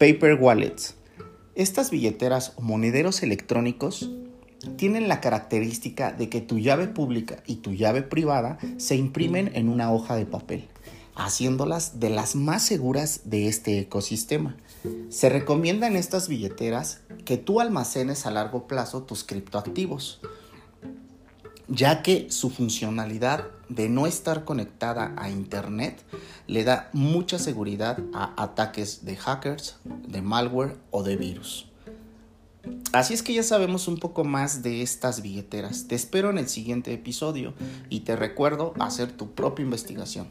Paper Wallets. Estas billeteras o monederos electrónicos tienen la característica de que tu llave pública y tu llave privada se imprimen en una hoja de papel, haciéndolas de las más seguras de este ecosistema. Se recomienda en estas billeteras que tú almacenes a largo plazo tus criptoactivos, ya que su funcionalidad de no estar conectada a Internet le da mucha seguridad a ataques de hackers, de malware o de virus. Así es que ya sabemos un poco más de estas billeteras. Te espero en el siguiente episodio y te recuerdo hacer tu propia investigación.